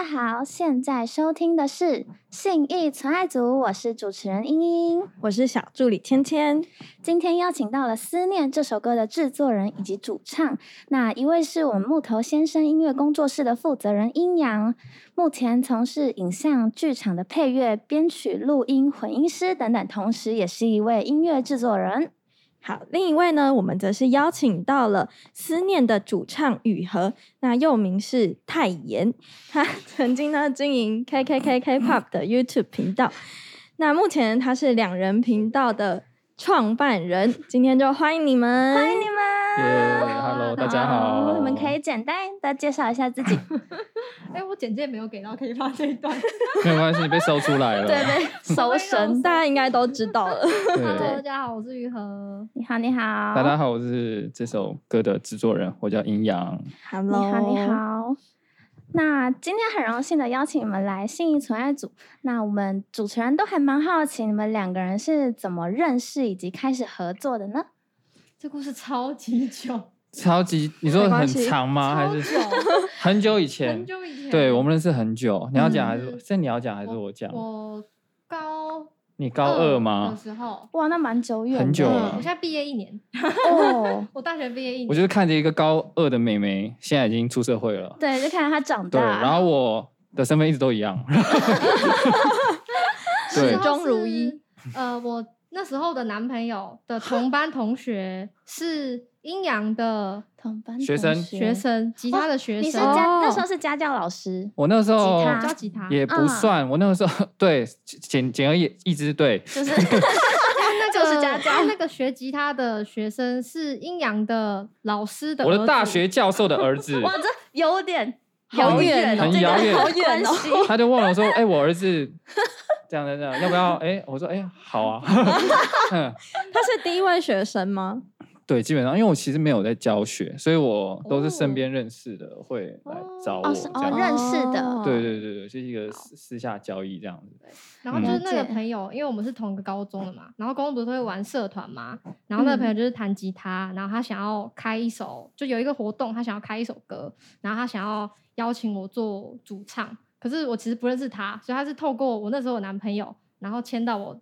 家好，现在收听的是信义存爱组，我是主持人英英。我是小助理芊芊。今天邀请到了《思念》这首歌的制作人以及主唱，那一位是我们木头先生音乐工作室的负责人阴阳，目前从事影像剧场的配乐、编曲、录音、混音师等等，同时也是一位音乐制作人。好，另一位呢，我们则是邀请到了《思念》的主唱雨禾，那又名是泰妍，他 曾经呢经营 K K K K Pop 的 YouTube 频道，那目前他是两人频道的创办人，今天就欢迎你们，欢迎你们。耶，Hello，大家好。你们可以简单的介绍一下自己。哎，我简介没有给到，可以放这一段。没有关系，你被搜出来了。对，被搜神，大家应该都知道了。Hello，大，家好，我是于和。你好，你好，大家好，我是这首歌的制作人，我叫阴阳。你 Hello，好，你。好。那今天很荣幸的邀请你们来信义存爱组。那我们主持人都还蛮好奇，你们两个人是怎么认识以及开始合作的呢？这故事超级久，超级，你说很长吗？还是 很久以前很？久以前。对，我们认识很久。你要讲还是嗯是你要讲还是我讲？我高你高二的吗？时候，哇，那蛮久远的，很久了我了现在毕业一年，哦。我大学毕业一年。我就是看着一个高二的妹妹，现在已经出社会了。对，就看着她长对，大。然后我的身份一直都一样。对那时候终如一。呃，我那时候的男朋友的同班同学是阴阳的同班学生同学生，吉他的学你是生，家、哦那时候是家教老师，我那时候吉教吉他。也不嗯算，我那个时候对简简而言一直对。就是那 就是家教那个学吉他的学生是阴阳的老师的我的子大学教授的儿子，哇，这有点好远哦，很这个遥远好远哦关系他就问我说：“哎、我儿子这样这样，要不要？”哎、我说：“哎、好啊。嗯，他是第一位学生吗？对，基本上因为我其实没有在教学，所以我都是身哦边认识的会来找我哦样。认识的对对对对，就是一个私私下交易这样子。然后就是那个朋友，因为我们是同一个高中的嘛，然后高中不是都会玩社团嘛，然后那个朋友就是弹吉他，然后他想要开一首，就有一个活动，他想要开一首歌，然后他想要邀请我做主唱，可是我其实不认识他，所以他是透过我那时候的男朋友，然后牵到我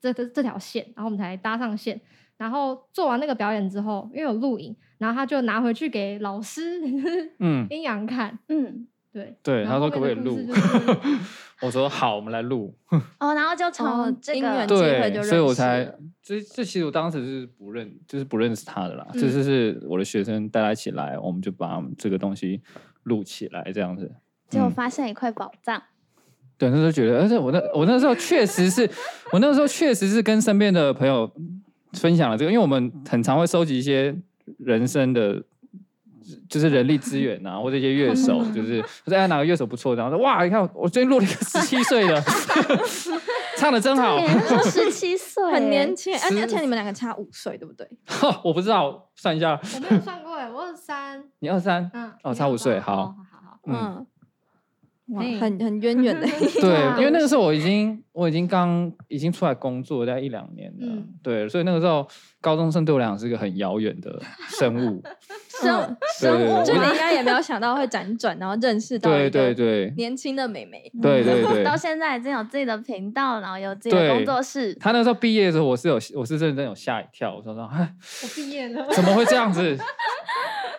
这这这条线，然后我们才搭上线。然后做完那个表演之后，因为有录影，然后他就拿回去给老师 嗯，阴阳看，嗯对对，他说可不可以录？我说好，我们来录。哦，然后就哦从这个对就，所以我才这这其实我当时是不认，就是不认识他的啦。嗯这就是我的学生带他一起来，我们就把这个东西录起来，这样子。结果嗯发现一块宝藏。对，那时候觉得，而且我那我那时候确实是，我那时候确实是跟身边的朋友分享了这个，因为我们很常会收集一些人生的，就是人力资源啊，或者一些乐手，就是我说哎哪个乐手不错，然后说哇，你看我最近录了一个十七岁的，唱的真好。十七岁，很年轻，而且而且你们两个差五岁，对不对？我不知道，算一下，我没有算过哎，我二十三，你二三，嗯，哦差五岁好。好好好，嗯，嗯，哇，很很渊源的。对，因为那个时候我已经我已经刚已经出来工作大概一两年了，嗯对，所以那个时候高中生对我来讲是一个很遥远的生物，生对对对就你应该也没有想到会辗转，然后认识到对对对。年轻的美眉。对对对，到现在已经有自己的频道，然后有自己的工作室。他那时候毕业的时候，我是有我是认真有吓一跳，我说说，哎，我毕业了，怎么会这样子？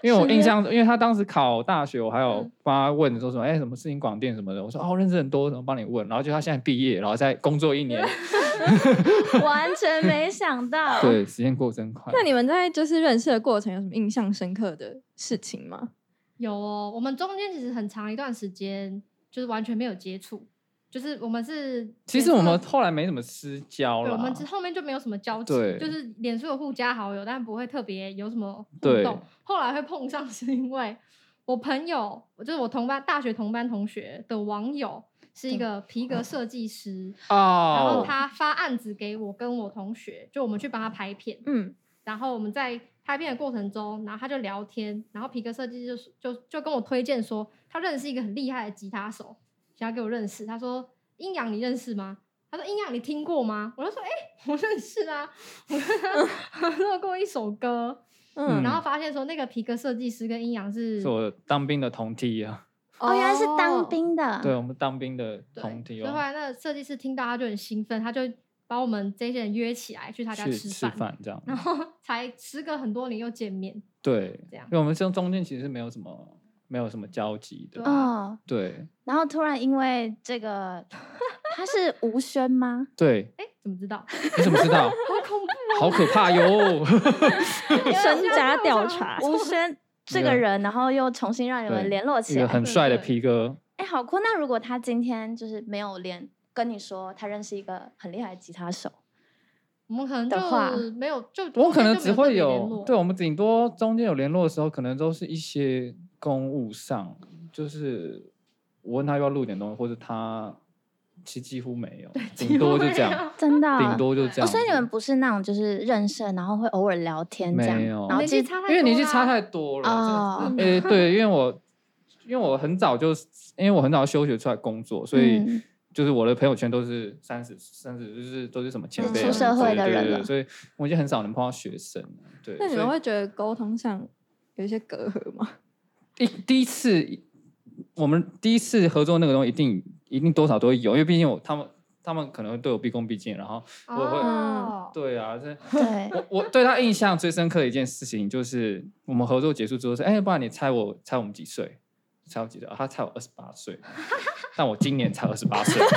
因为我印象，因为他当时考大学，我还有嗯帮他问说什么，哎，什么事情广电什么的，我说哦，认识很多，怎么帮你问？然后就他现在毕业，然后再工作一年 完全没想到。对，时间过真快。那你们在就是认识的过程有什么印象深刻的事情吗？有哦，我们中间其实很长一段时间就是完全没有接触，就是我们是其实我们后来没什么私交，了，我们之后面就没有什么交集，就是脸书有互加好友，但不会特别有什么互动。后来会碰上是因为我朋友，就是我同班大学同班同学的网友。是一个皮革设计师哦，然后哦，他发案子给我跟我同学，就我们去帮他拍片，嗯，然后我们在拍片的过程中，然后他就聊天，然后皮革设计就就就跟我推荐说，他认识一个很厉害的吉他手，想要给我认识。他说：“阴阳你认识吗？”他说：“阴阳你听过吗？”我就说：“哎、我认识啊，我 跟他合作过一首歌。”嗯然后发现说那个皮革设计师跟阴阳是是我当兵的同梯啊，哦，原来是当兵的。对我们当兵的，同梯哦，所以后来那个设计师听到他就很兴奋，他就把我们这些人约起来去他家去吃吃饭，这样。然后 才时隔很多年又见面，对，这样因为我们这中间其实是没有什么没有什么交集的对。啊哦，对然后突然因为这个，他是吴轩吗？对，哎，怎么知道？你怎么知道？好恐怖好可怕哟！身家调查，吴轩这个人，然后又重新让你们对联络起来，对很帅的对 P 哥，哎，好酷！那如果他今天就是没有连跟你说他认识一个很厉害的吉他手，我们可能就没有，就我可能只会有对我们顶多中间有联络的时候，可能都是一些公务上，就是我问他要不要录点东西，或者他其实几乎没有，顶多就这样，真的啊顶多就这哦，样。所以你们不是那种就是认识，然后会偶尔聊天这样，没有然后其实年纪差太因为年纪差太多了。哦这诶、对，因为我因为我很早就因为我很早休学出来工作，所以嗯就是我的朋友圈都是三十、三十，就是都是什么前嗯辈啊、出社会的人了对所以我已经很少能碰到学生了。对，那你们会觉得沟通上有一些隔阂吗？第第一次我们第一次合作那个东西，一定一定多少都会有，因为毕竟我他们他们可能会对我毕恭毕敬，然后我会、哦，对啊，这对，我我对他印象最深刻的一件事情，就是我们合作结束之后说，哎、不然你猜我猜我们几岁？猜我几岁？啊他才我二十八岁，但我今年才二十八岁。在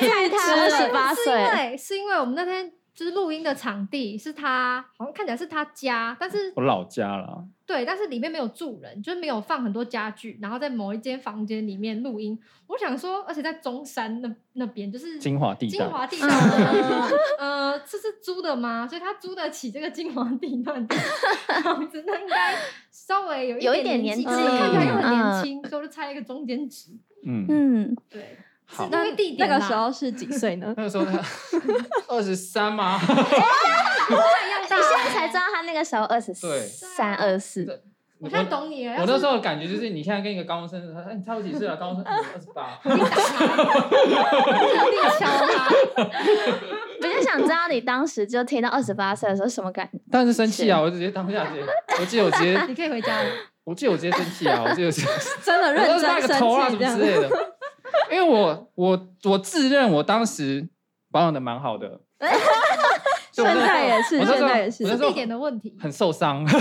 猜他二十八是因岁，为是因为我们那天就是录音的场地是他，好像看起来是他家，但是我老家了，对，但是里面没有住人，就是没有放很多家具，然后在某一间房间里面录音。我想说，而且在中山那那边，就是金华地带精华地段的，呃，这是租的吗？所以他租得起这个金华地段的房子，那应该稍微有有一点纪，年纪看起来又很年嗯轻，所以我就猜一个中间值。嗯，嗯，对，那个时候是几岁呢？那个时候他 二十三吗？你现在才知道他那个时候二十对三、二四，我现在懂你了。我那时候的感觉就是，你现在跟一个高中生，他说哎，你猜我几岁了？高中生二十八。特地敲他，我就想知道你当时就听到二十八岁的时候什么感觉？但是生气啊！我就直接当下直接，我记得我直接，你可以回家了。我记得我直接生气啊！我记得我直接。真的认真生个头啊什气这样么之。类的。因为我我我自认我当时保养的蛮好的，现在也是现在也是是一点的问题。很受伤。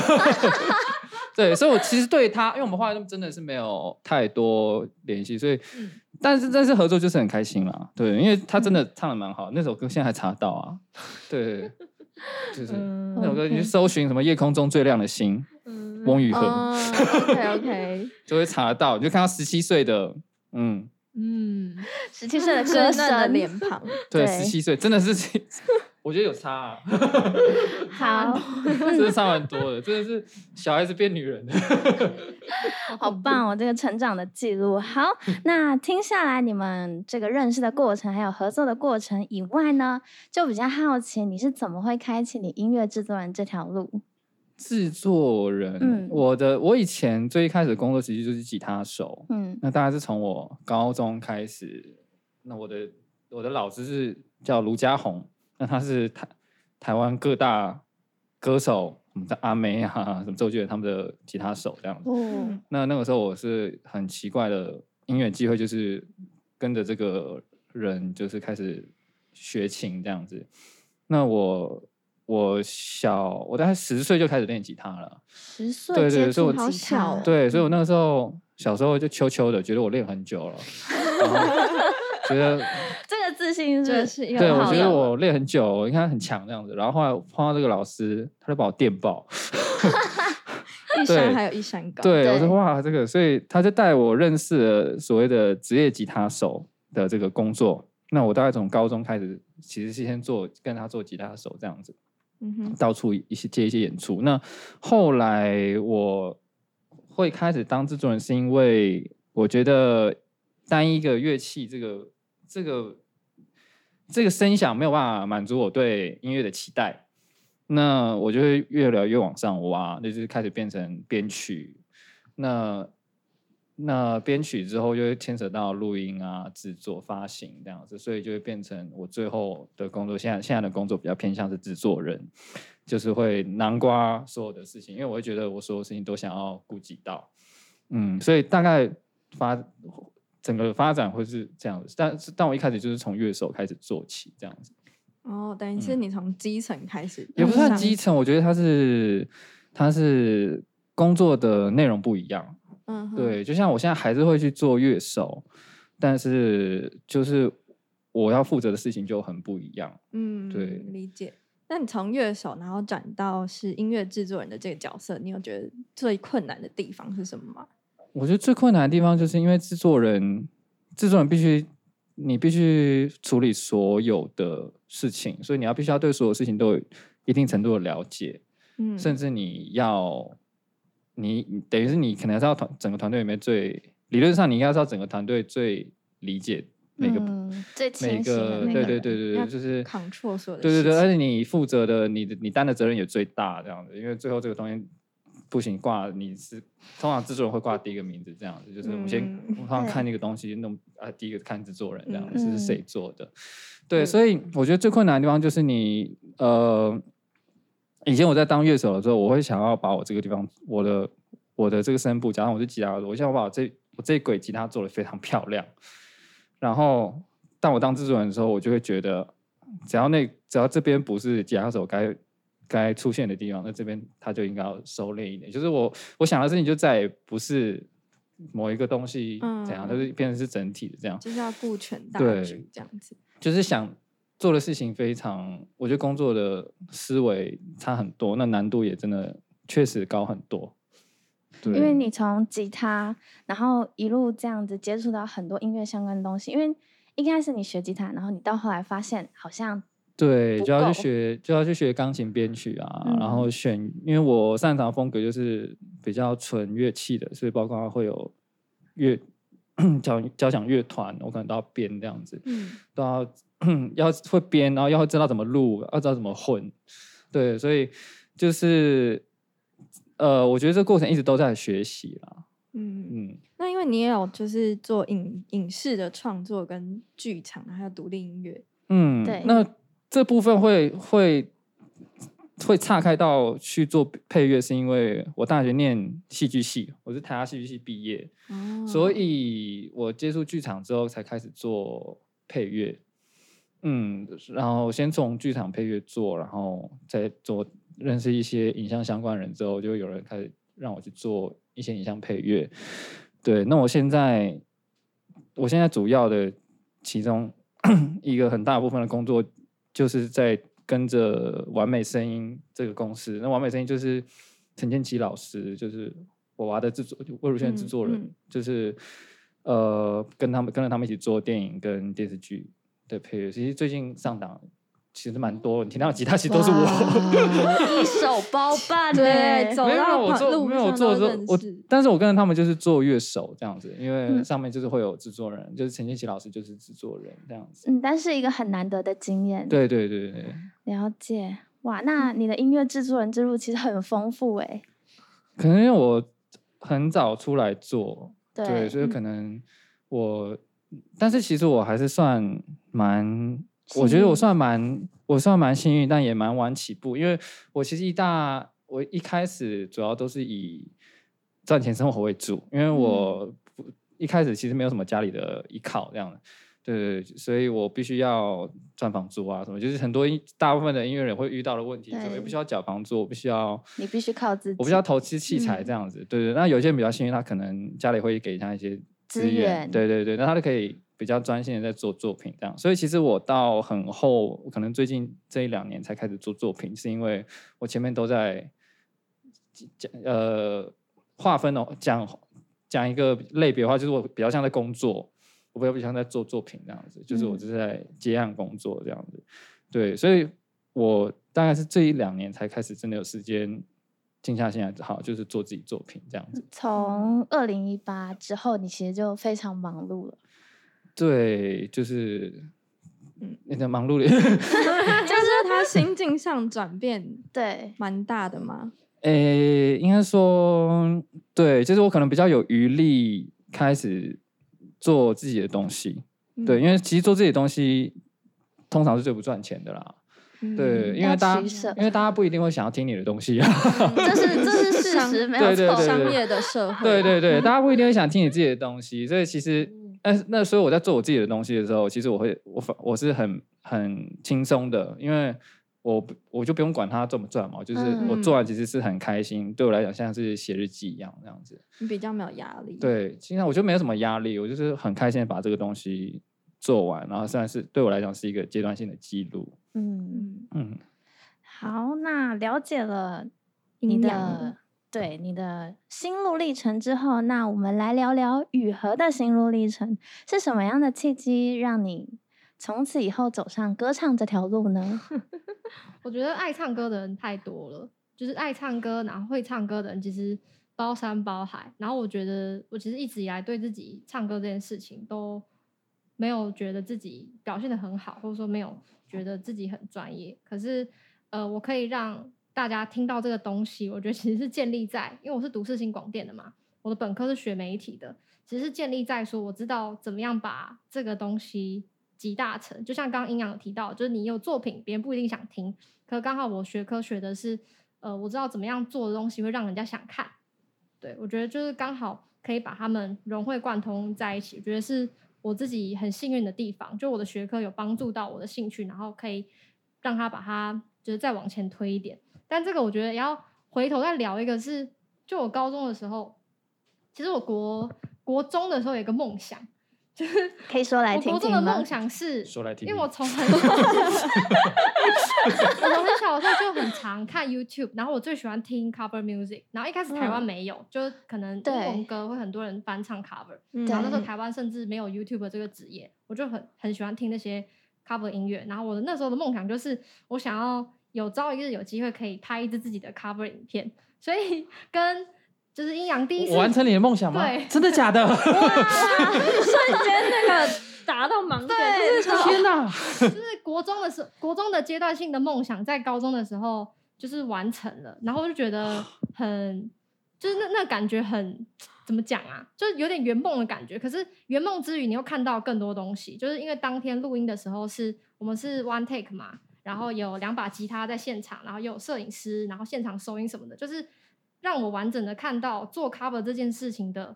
对，所以我其实对他，因为我们后来都真的是没有太多联系，所以，嗯但是但是合作就是很开心啦。对，因为他真的唱的蛮好，那首歌现在还查得到啊。对，就是、嗯那首歌，你去搜寻什么“夜空中最亮的星”，嗯翁宇恒、OK，就会查得到，你就看到十七岁的，嗯，嗯，十七岁的歌稚嫩的声，脸庞，对，对十七岁真的是，我觉得有差、啊。好真的差蛮多的，真的是小孩子变女人了。好棒哦！这个成长的记录。好，那听下来你们这个认识的过程，还有合作的过程以外呢，就比较好奇你是怎么会开启你音乐制作人这条路？制作人，嗯我的我以前最一开始的工作其实就是吉他手，嗯那大概是从我高中开始。那我的我的老师是叫卢家宏，那他是台台湾各大歌手，什么阿妹啊，什么周杰伦他们的吉他手这样子。哦，那那个时候我是很奇怪的音乐机会，就是跟着这个人，就是开始学琴这样子。那我我小我大概十岁就开始练吉他了，十岁对对所以我对，所以我那个时候小时候就秋秋的，觉得我练很久了，然后觉得 这个自信这是是对我觉得我练很久，我应该很强这样子。然后后来碰到这个老师，他就把我电爆，一山还有一山高，对，我对。说哇，这个，所以他就带我认识了所谓的职业吉他手的这个工作。那我大概从高中开始，其实是先做跟他做吉他手这样子，到处一些接一些演出。那后来我会开始当制作人，是因为我觉得单一个乐器这个这个这个声响没有办法满足我对音乐的期待，那我就会越来越往上挖，那就是开始变成编曲。那那编曲之后，就会牵扯到录音啊、制作、发行这样子，所以就会变成我最后的工作。现在现在的工作比较偏向是制作人，就是会南瓜所有的事情，因为我会觉得我所有事情都想要顾及到。嗯，所以大概发整个发展会是这样子，但是但我一开始就是从乐手开始做起，这样子。哦，等于是你从基层开始，也不算上基层，我觉得它是它是工作的内容不一样。嗯哼，对，就像我现在还是会去做乐手，但是就是我要负责的事情就很不一样。嗯，对理解。那你从乐手，然后转到是音乐制作人的这个角色，你有觉得最困难的地方是什么吗？我觉得最困难的地方就是因为制作人，制作人必须你必须处理所有的事情，所以你要必须要对所有事情都有一定程度的了解，嗯，甚至你要你你等于是你可能是要团整个团队里面最理论上你应该是要整个团队最理解每个、嗯、最每个对对对对对，就是扛错所有的对对对，而且你负责的你的你担的责任也最大，这样子，因为最后这个东西不行挂你是通常制作人会挂第一个名字这样子，就是我们先通常看对那个东西弄啊第一个看制作人这样嗯子是谁做的，对，对所以我觉得最困难的地方就是你呃，以前我在当乐手的时候，我会想要把我这个地方我的我的这个声部，加上我的吉他手，我想要把我这我这一轨吉他做的非常漂亮，然后当我当制作人的时候，我就会觉得，只要那只要这边不是吉他手该该出现的地方，那这边他就应该要收敛一点。就是我我想的事情就再也不是某一个东西怎样，嗯就是变成是整体的这样，就是要顾全大局这样子。就是想做的事情非常，我觉得工作的思维差很多，那难度也真的确实高很多。对，因为你从吉他，然后一路这样子接触到很多音乐相关的东西。因为一开始你学吉他，然后你到后来发现好像对，就要去学，就要去学钢琴编曲啊，然嗯后选，因为我擅长的风格就是比较纯乐器的，所以包括会有乐 交交响乐团，我可能都要编这样子，嗯，都要 要会编，然后要知道怎么录，要知道怎么混，对，所以就是呃，我觉得这个过程一直都在学习啦，嗯，嗯，那因为你也有就是做影影视的创作跟剧场，还有独立音乐，嗯，对。那这部分会会会岔开到去做配乐，是因为我大学念戏剧系，我是台大戏剧系毕业，哦。所以我接触剧场之后才开始做配乐。嗯，然后先从剧场配乐做，然后再做认识一些影像相关人之后，就有人开始让我去做一些影像配乐。对，那我现在我现在主要的其中 一个很大部分的工作，就是在跟着完美声音这个公司。那完美声音就是陈建奇老师，就是我娃的制作，魏如萱制嗯作人，嗯就是呃跟他们跟着他们一起做电影跟电视剧的配乐。其实最近上档其实蛮多，你听到的吉他其实都是我。一手包办对没有没有我做没有我做之后我，但是我跟着他们就是做乐手这样子，因为嗯上面就是会有制作人，就是陈建奇老师就是制作人这样子。嗯，但是一个很难得的经验。，对对对对，了解。哇，那你的音乐制作人之路其实很丰富哎。可能因为我很早出来做，对，对，所以嗯可能我，但是其实我还是算蛮，我觉得我算蛮，我算蛮幸运，但也蛮晚起步，因为我其实一大，我一开始主要都是以赚钱生活为主，因为嗯我不一开始其实没有什么家里的依靠这样的。对对对，所以我必须要赚房租啊，什么就是很多大部分的音乐人会遇到的问题，所以我对必须要缴房租，我必须要你必须靠自己。我必须要投资器材嗯这样子，对对。那有些人比较幸运，他可能家里会给他一些资资源，对对对，那他就可以比较专心的在做作品这样。所以其实我到很后，可能最近这一两年才开始做作品，是因为我前面都在讲呃划分哦，讲讲一个类别的话，就是我比较像在工作，我比较比较像在做作品这样子，就是我就是在接案工作这样子。对，所以我大概是这一两年才开始真的有时间静下心来，好就是做自己作品这样子。从二零一八之后，你其实就非常忙碌了。对，就是嗯嗯，你的忙碌的，就是他心境上转变对，蛮大的嘛。诶，应该说对，就是我可能比较有余力开始做自己的东西。对，嗯因为其实做自己的东西通常是最不赚钱的啦。嗯对，因为大家因为大家不一定会想要听你的东西啊。这是这是事商实，没有错。商业的社会，对对对，大家不一定会想听你自己的东西，所以其实，呃，那所以我在做我自己的东西的时候，其实我会我反我是很很轻松的，因为我不我就不用管它赚不赚嘛，就是我做完其实是很开心，对我来讲像是写日记一样这样子。你比较没有压力。，对，现在我就没有什么压力，我就是很开心的把这个东西做完，然后算是对我来讲是一个阶段性的记录。嗯，嗯，嗯，好，那了解了你的对你的心路历程之后，那我们来聊聊雨禾的心路历程，是什么样的契机让你从此以后走上歌唱这条路呢？我觉得爱唱歌的人太多了，就是爱唱歌，然后会唱歌的人其实包山包海。然后我觉得，我其实一直以来对自己唱歌这件事情都没有觉得自己表现的很好，或者说没有觉得自己很专业。可是，呃，我可以让大家听到这个东西，我觉得其实是建立在，因为我是读世新广电的嘛，我的本科是学媒体的，其实是建立在说我知道怎么样把这个东西集大成。就像刚刚营养提到，就是你有作品，别人不一定想听，可刚好我学科学的是，呃，我知道怎么样做的东西会让人家想看。对我觉得就是刚好可以把它们融会贯通在一起，我觉得是我自己很幸运的地方，就我的学科有帮助到我的兴趣，然后可以让他把它就是再往前推一点。但这个我觉得要回头再聊一个是，就我高中的时候，其实我国国中的时候有一个梦想，可以说来我听听吗国中的梦？想是，说来听听，因为我从很小，我从很小的时候就很常看 YouTube，然后我最喜欢听 cover music，然后一开始台湾嗯没有，就可能英对文歌会很多人翻唱 cover，嗯然后那时候台湾甚至没有 YouTube 这个职业，我就很很喜欢听那些 cover 音乐。然后我的那时候的梦想就是，我想要有朝一日有机会可以拍一支自己的 cover 影片，所以跟就是阴阳第一次我完成你的梦想吗？对真的假的？瞬间那个达到盲点，对就是天哪！就是国中的时候，国中的阶段性的梦想，在高中的时候就是完成了，然后我就觉得很，就是那那感觉很怎么讲啊，就是有点圆梦的感觉。可是圆梦之余，你又看到更多东西，就是因为当天录音的时候是我们是 one take 嘛，然后有两把吉他在现场，然后又有摄影师，然后现场收音什么的，就是让我完整的看到做 cover 这件事情的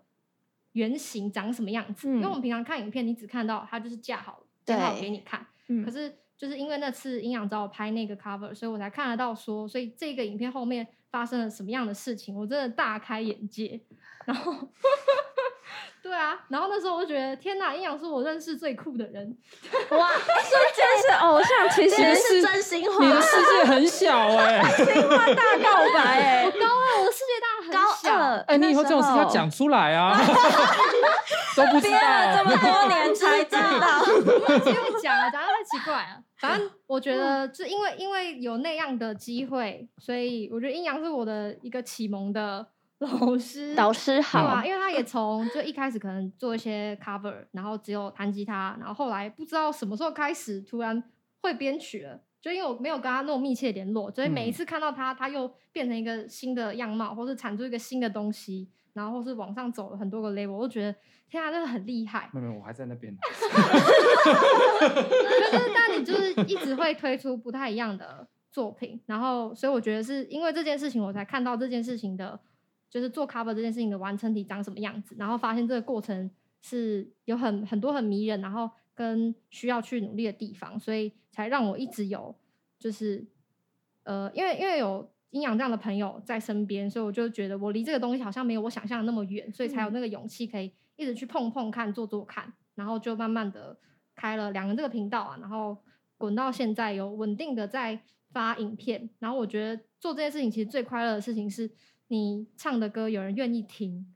原型长什么样子。因为我们平常看影片，你只看到它就是架好了架好给你看。嗯可是就是因为那次营养找我拍那个 cover，所以我才看得到说，所以这个影片后面发生了什么样的事情，我真的大开眼界。然后，对啊，然后那时候我就觉得，天哪，阴阳是我认识最酷的人。哇，瞬间是偶像，其实是是真心话。你的世界很小哎、真心话大告白哎、高二，我的世界当然高很小。二，哎、你以后这种事要讲出来啊，都不知憋了这道。么多年才知道，因为讲啊，讲的太奇怪了。反正我觉得，就因为因为有那样的机会，所以我觉得阴阳是我的一个启蒙的 老师、导师对好啊，，因为他也从就一开始可能做一些 cover，然后只有弹吉他，然后后来不知道什么时候开始突然会编曲了。就因为我没有跟他那种密切联络，所以每一嗯次看到他，他又变成一个新的样貌，或是产出一个新的东西，然后或是往上走了很多个 level，我就觉得天啊，真的很厉害。没有没有，我还在那边。就是但你就是一直会推出不太一样的作品，然后所以我觉得是因为这件事情，我才看到这件事情的，就是做 cover 这件事情的完成体长什么样子，然后发现这个过程是有很很多很迷人，然后跟需要去努力的地方，所以才让我一直有就是呃，因为因为有。阴阳这样的朋友在身边，所以我就觉得我离这个东西好像没有我想象的那么远，所以才有那个勇气可以一直去碰碰看、做做看，然后就慢慢的开了两个这个频道啊，然后滚到现在有稳定的在发影片，然后我觉得做这件事情其实最快乐的事情是你唱的歌有人愿意听，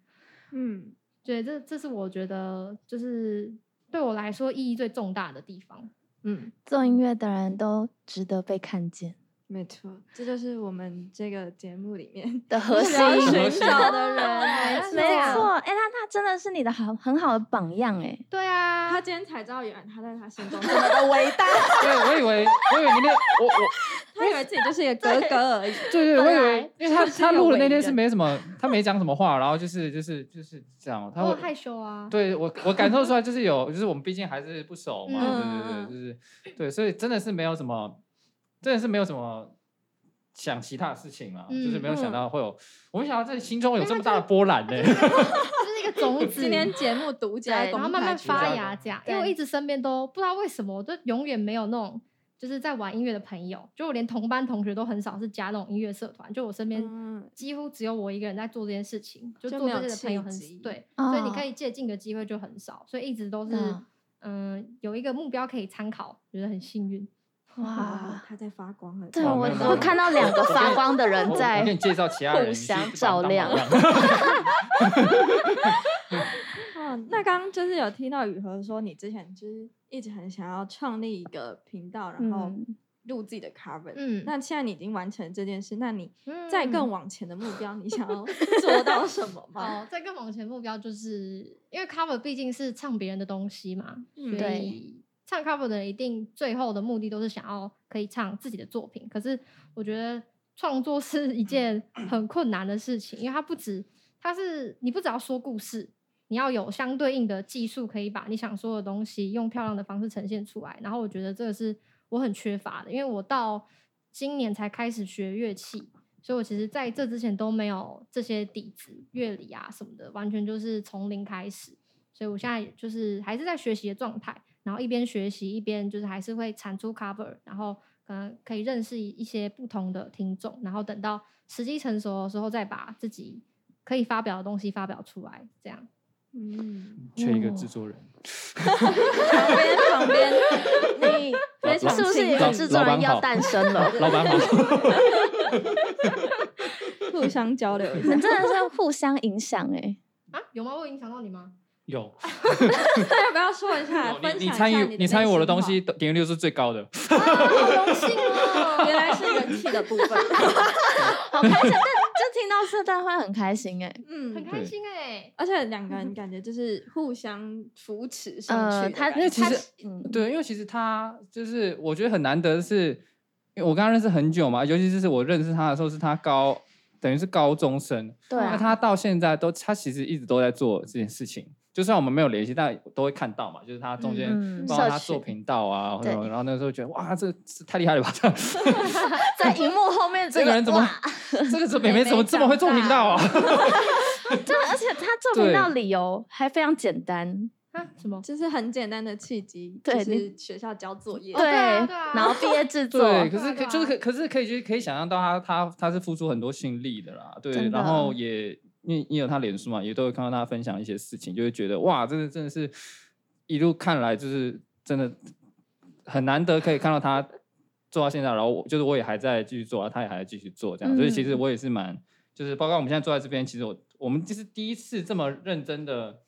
嗯，对，这这是我觉得就是对我来说意义最重大的地方。嗯，做音乐的人都值得被看见没错，这就是我们这个节目里面的核心。寻找的人，没没错。错，哎、那他真的是你的好很好的榜样哎。对啊，他今天才知道，原来他在他心中这么的伟大，对，我以为 我以为你那我我他以为自己就是一个哥哥而已。对对，我以为因为他他录的那天是没什么，他没讲什么话，然后就是就是就是这样，他会害羞啊。对我我感受出来就是有，就是我们毕竟还是不熟嘛，嗯对对对，就是对，所以真的是没有什么真的是没有什么想其他的事情嘛，就是没有想到会有，我没想到在心中有这么大的波澜呢、就是一个种子。今天节目独家对公然后慢慢开发芽，这样，因为我一直身边都不知道为什么，我都永远没有那种就是在玩音乐的朋友，就我连同班同学都很少是加那种音乐社团，就我身边嗯几乎只有我一个人在做这件事情，就做这些的朋友很契机对，哦所以你可以借鉴的机会就很少，所以一直都是嗯嗯有一个目标可以参考，觉得很幸运。哇。哇，他在发光了。对我我看到两个发光的人在我给你介绍其他人，互相照亮。那刚刚就是有听到雨禾说，你之前就是一直很想要创立一个频道，然后嗯。录自己的 cover。嗯。那现在你已经完成这件事，那你嗯。再更往前的目标，你想要做到什么吗？哦，再更往前目标就是因为 cover 毕竟是唱别人的东西嘛，嗯。所以唱 cover 的人一定最后的目的都是想要可以唱自己的作品。可是我觉得创作是一件很困难的事情，因为它不止它是你不只要说故事，你要有相对应的技术，可以把你想说的东西用漂亮的方式呈现出来。然后我觉得这个是我很缺乏的，因为我到今年才开始学乐器，所以我其实在这之前都没有这些底子、乐理啊什么的，完全就是从零开始。所以我现在就是还是在学习的状态，然后一边学习一边就是还是会产出 cover，然后可能可以认识一一些不同的听众，然后等到时机成熟的时候再把自己可以发表的东西发表出来，这样。嗯，缺一个制作人，旁边旁边，你非常是不是有老个制作人要诞生了？老板好，互相交流一你下。真的是互相影响哎、啊，有吗？我影响到你吗？有 那要不要说一下？你你参与你你参与我的东西，点击率是最高的。啊，好荣幸，哦！原来是人气的部分。好开心！但就听到这段会很开心哎、嗯，很开心哎、而且两个人感觉就是互相扶持上去呃，他。因为其实嗯，对，因为其实他就是我觉得很难得的是，因为我跟他认识很久嘛，尤其是我认识他的时候是他高，等于是高中生，对啊，那他到现在都他其实一直都在做这件事情。就算我们没有联系，但都会看到嘛。就是他中间嗯帮他做频道啊，或者然后那时候觉得哇，这这太厉害了吧！这样 在荧幕后面这个人怎么哇这个这妹妹怎么这么会做频道啊？对，而且他做频道对理由还非常简单，啊，什么？就是很简单的契机，对就是学校交作业。对，啊对啊然后毕业制作，对，可是可就是可可是可以就可以想象到他他他是付出很多心力的啦，对，然后也你你有他脸书嘛，也都会看到他分享一些事情，就会觉得哇，这个真的是一路看来就是真的很难得可以看到他做到现在，然后我就是我也还在继续做啊，他也还在继续做这样，所以其实嗯。我也是蛮就是包括我们现在坐在这边，其实我我们就是第一次这么认真的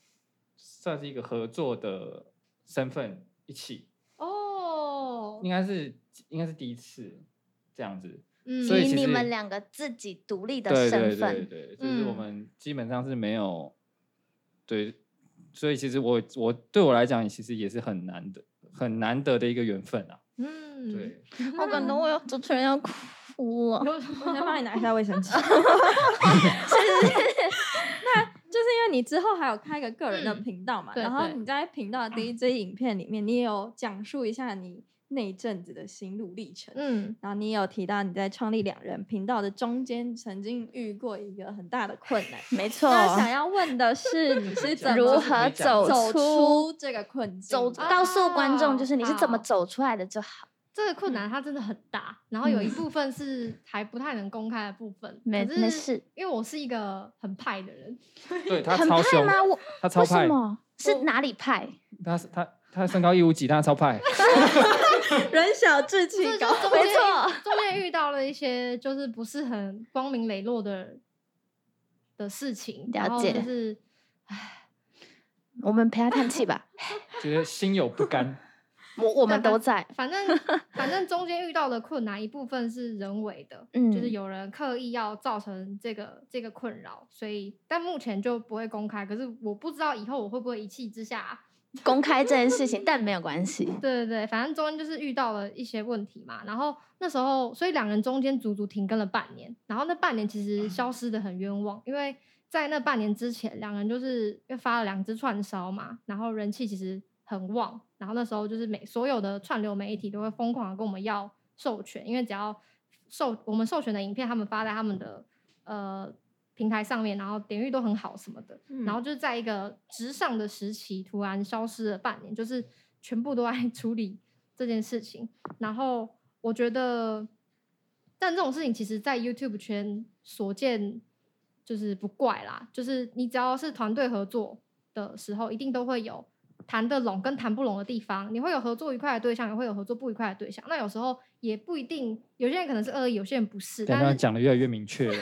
算是一个合作的身份一起。哦，应该是应该是第一次这样子，嗯以所以你们两个自己独立的对对对身份，对，就是我嗯们基本上是没有对，所以其实我我对我来讲，其实也是很难的很难得的一个缘分啊。嗯，对，好感动，我有主持人要哭了。有我先帮你拿一下卫生纸。那就是因为你之后还有开一个个人的嗯频道嘛，对对然后你在频道的第一支影片里面，你也有讲述一下你那一阵子的心路历程。嗯，然后你也有提到你在创立两人频道的中间曾经遇过一个很大的困难。没错，那想要问的是，你是 怎么如何走走出出这个困境走，的？告诉观众就是你是怎么走出来的就好。这个困难它真的很大，然后有一部分是还不太能公开的部分。没事，因为我是一个很派的人，对他很派超凶，吗？我他超派？是哪里派？他是他他身高一五几，他超派。人小志气高没错中间遇到了一些就是不是很光明磊落的的事情，然后了解就是我们陪他叹气吧，觉得心有不甘。我我们都在。反正反正中间遇到的困难一部分是人为的，就是嗯有人刻意要造成这个这个困扰，所以但目前就不会公开。可是我不知道以后我会不会一气之下，公开这件事情，但没有关系。对对对，反正中间就是遇到了一些问题嘛。然后那时候，所以两人中间足足停更了半年。然后那半年其实消失的很冤枉，因为在那半年之前，两人就是因为发了两支串烧嘛，然后人气其实很旺。然后那时候就是每所有的串流媒体都会疯狂的跟我们要授权，因为只要授我们授权的影片，他们发在他们的呃平台上面，然后点阅都很好什么的，嗯然后就是在一个直上的时期突然消失了半年，就是全部都在 处理这件事情。然后我觉得，但这种事情其实在 YouTube 圈所见就是不怪啦，就是你只要是团队合作的时候，一定都会有谈得拢跟谈不拢的地方，你会有合作愉快的对象，也会有合作不愉快的对象。那有时候也不一定，有些人可能是恶意，有些人不是。刚刚但是讲的越来越明确了。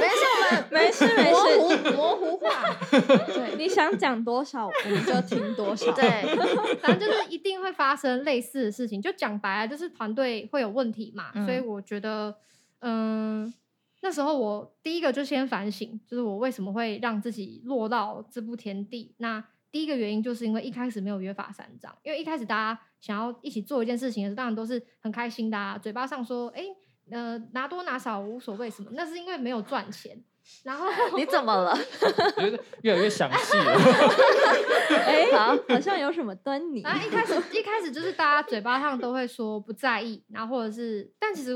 没事没事模事，糊模糊化，对，你想讲多少我们就听多少。对，反正就是一定会发生类似的事情。就讲白了，就是团队会有问题嘛，所以嗯我觉得，嗯，那时候我第一个就先反省，就是我为什么会让自己落到这步田地。那第一个原因就是因为一开始没有约法三章，因为一开始大家想要一起做一件事情的时候，当然都是很开心的、啊，嘴巴上说，哎、呃，拿多拿少无所谓什么，那是因为没有赚钱。然后 你怎么了？觉得越来越详细了。哎，好好像有什么端倪。然后一开始一开始就是大家嘴巴上都会说不在意，然后或者是，但其实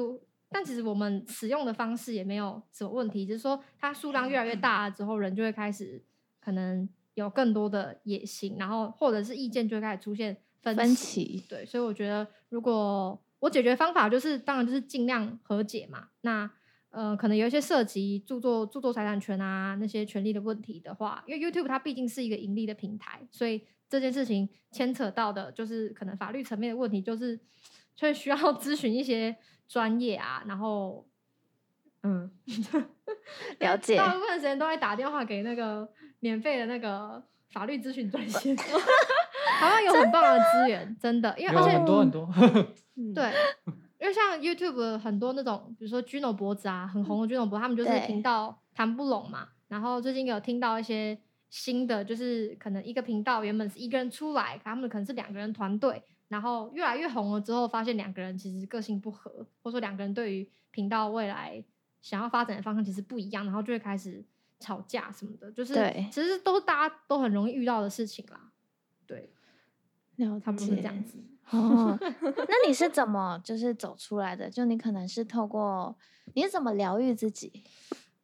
但其实我们使用的方式也没有什么问题，只是说它数量越来越大了之后，人就会开始可能有更多的野心，然后或者是意见就会开始出现分分歧。歧，对，所以我觉得如果我解决方法就是，当然就是尽量和解嘛。那呃，可能有一些涉及著作、著作财产权啊那些权利的问题的话，因为 YouTube 它毕竟是一个盈利的平台，所以这件事情牵扯到的就是可能法律层面的问题，就是就会需要 咨询一些专业啊，然后嗯，了解大部分时间都会打电话给那个免费的那个法律咨询专线，台湾有很棒的资源，真的，因为有而且很多很多，嗯，对，因为像 YouTube 很多那种，比如说 Juno 博子啊，很红的 Juno 博，他们就是对频道谈不拢嘛。然后最近有听到一些新的，就是可能一个频道原本是一个人出来，他们可能是两个人团队，然后越来越红了之后，发现两个人其实个性不合，或者说两个人对于频道未来想要发展的方向其实不一样，然后就会开始吵架什么的，就是对其实都大家都很容易遇到的事情啦。对，了差不多是这样子。哦，那你是怎么就是走出来的？就你可能是透过你是怎么疗愈自己？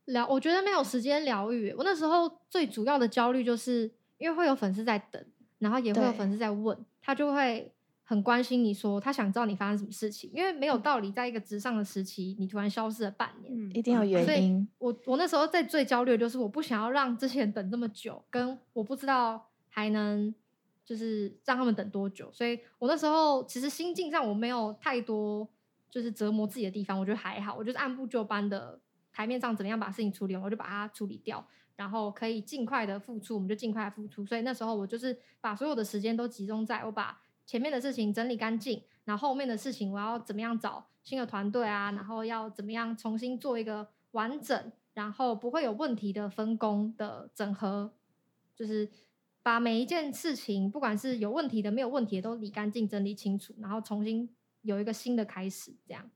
疗，我觉得没有时间疗愈。我那时候最主要的焦虑，就是因为会有粉丝在等，然后也会有粉丝在问，他就会很关心你说他想知道你发生什么事情，因为没有道理在一个职上的时期，你突然消失了半年。嗯一定有原所以因。我我那时候在最焦虑的就是我不想要让这些人等这么久，跟我不知道还能就是让他们等多久，所以我那时候其实心境上我没有太多就是折磨自己的地方，我觉得还好，我就是按部就班的台面上怎么样把事情处理完，我就把它处理掉，然后可以尽快的付出，我们就尽快付出。所以那时候我就是把所有的时间都集中在我把前面的事情整理干净，然后后面的事情我要怎么样找新的团队啊，然后要怎么样重新做一个完整，然后不会有问题的分工的整合，就是把每一件事情，不管是有问题的、没有问题的，都理干净、整理清楚，然后重新有一个新的开始，这样。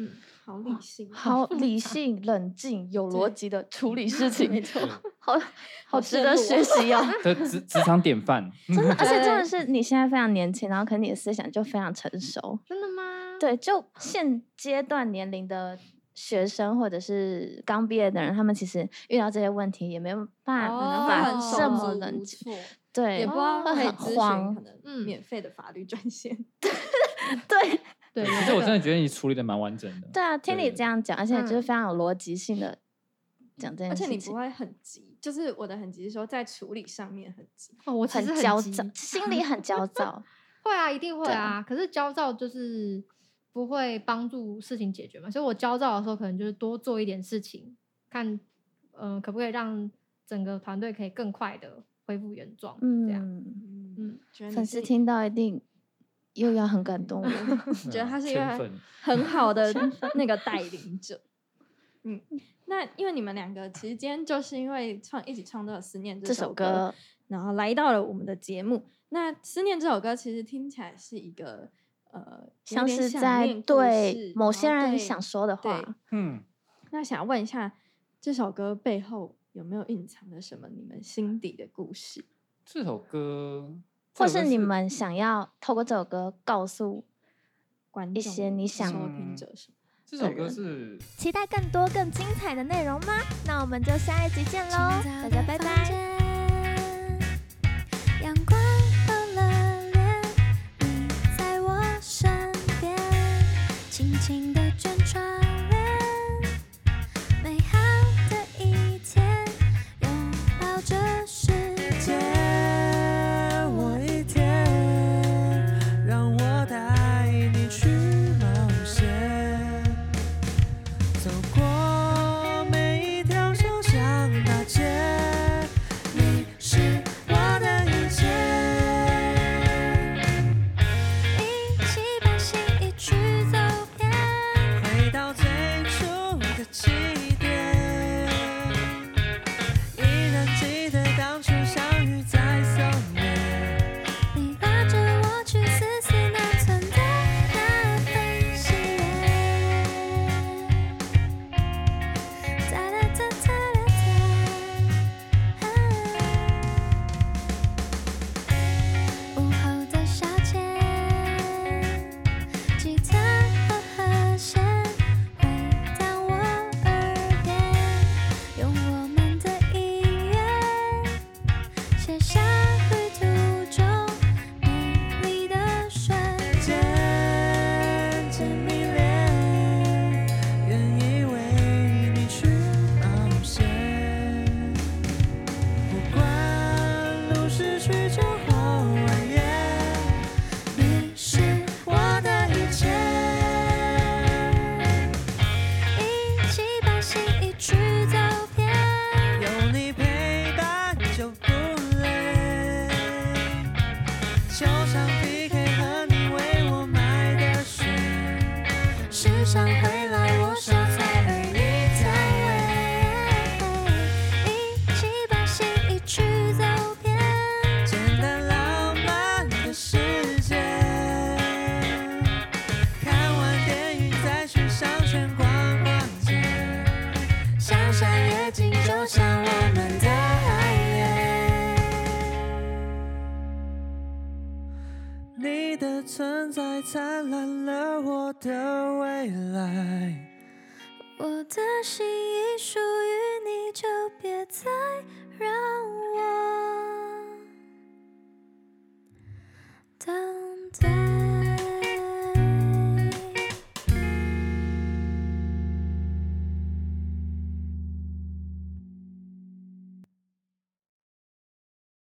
嗯，好理性，好理性、冷静、有逻辑的处理事情，没错，好好值得学习哦。这职职场典范。真的，而且真的是你现在非常年轻，然后可能你的思想就非常成熟。真的吗？对，就现阶段年龄的学生或者是刚毕业的人，他们其实遇到这些问题也没有办哦法办法这么冷静，对，也不知道会很慌可能嗯免费的法律专线。对对，其实我真的觉得你处理的蛮完整的。对啊，听你这样讲，而且就是嗯非常有逻辑性的讲这件而事情，且你不会很急，就是我的很急是说在处理上面很急。哦，我其实很焦急躁，心里很焦躁。会啊，一定会啊。可是焦躁就是不会帮助事情解决嘛，所以我焦躁的时候，可能就是多做一点事情，看嗯、呃可不可以让整个团队可以更快的恢复原状，嗯这样。嗯，粉丝听到一定又要很感动我。觉得他是一个 很好的那个带领者。嗯，那因为你们两个其实今天就是因为创一起创作了《思念》这首首歌，然后来到了我们的节目。那《思念》这首歌其实听起来是一个呃，有像是在对事某些人想说的对话。嗯，那想问一下，这首歌背后有没有隐藏着什么你们心底的故事？这首歌，或是你们想要透过这首歌告诉一些你想听者什么？这首歌是期待更多更精彩的内容吗？那我们就下一集见喽，大家拜拜。my time.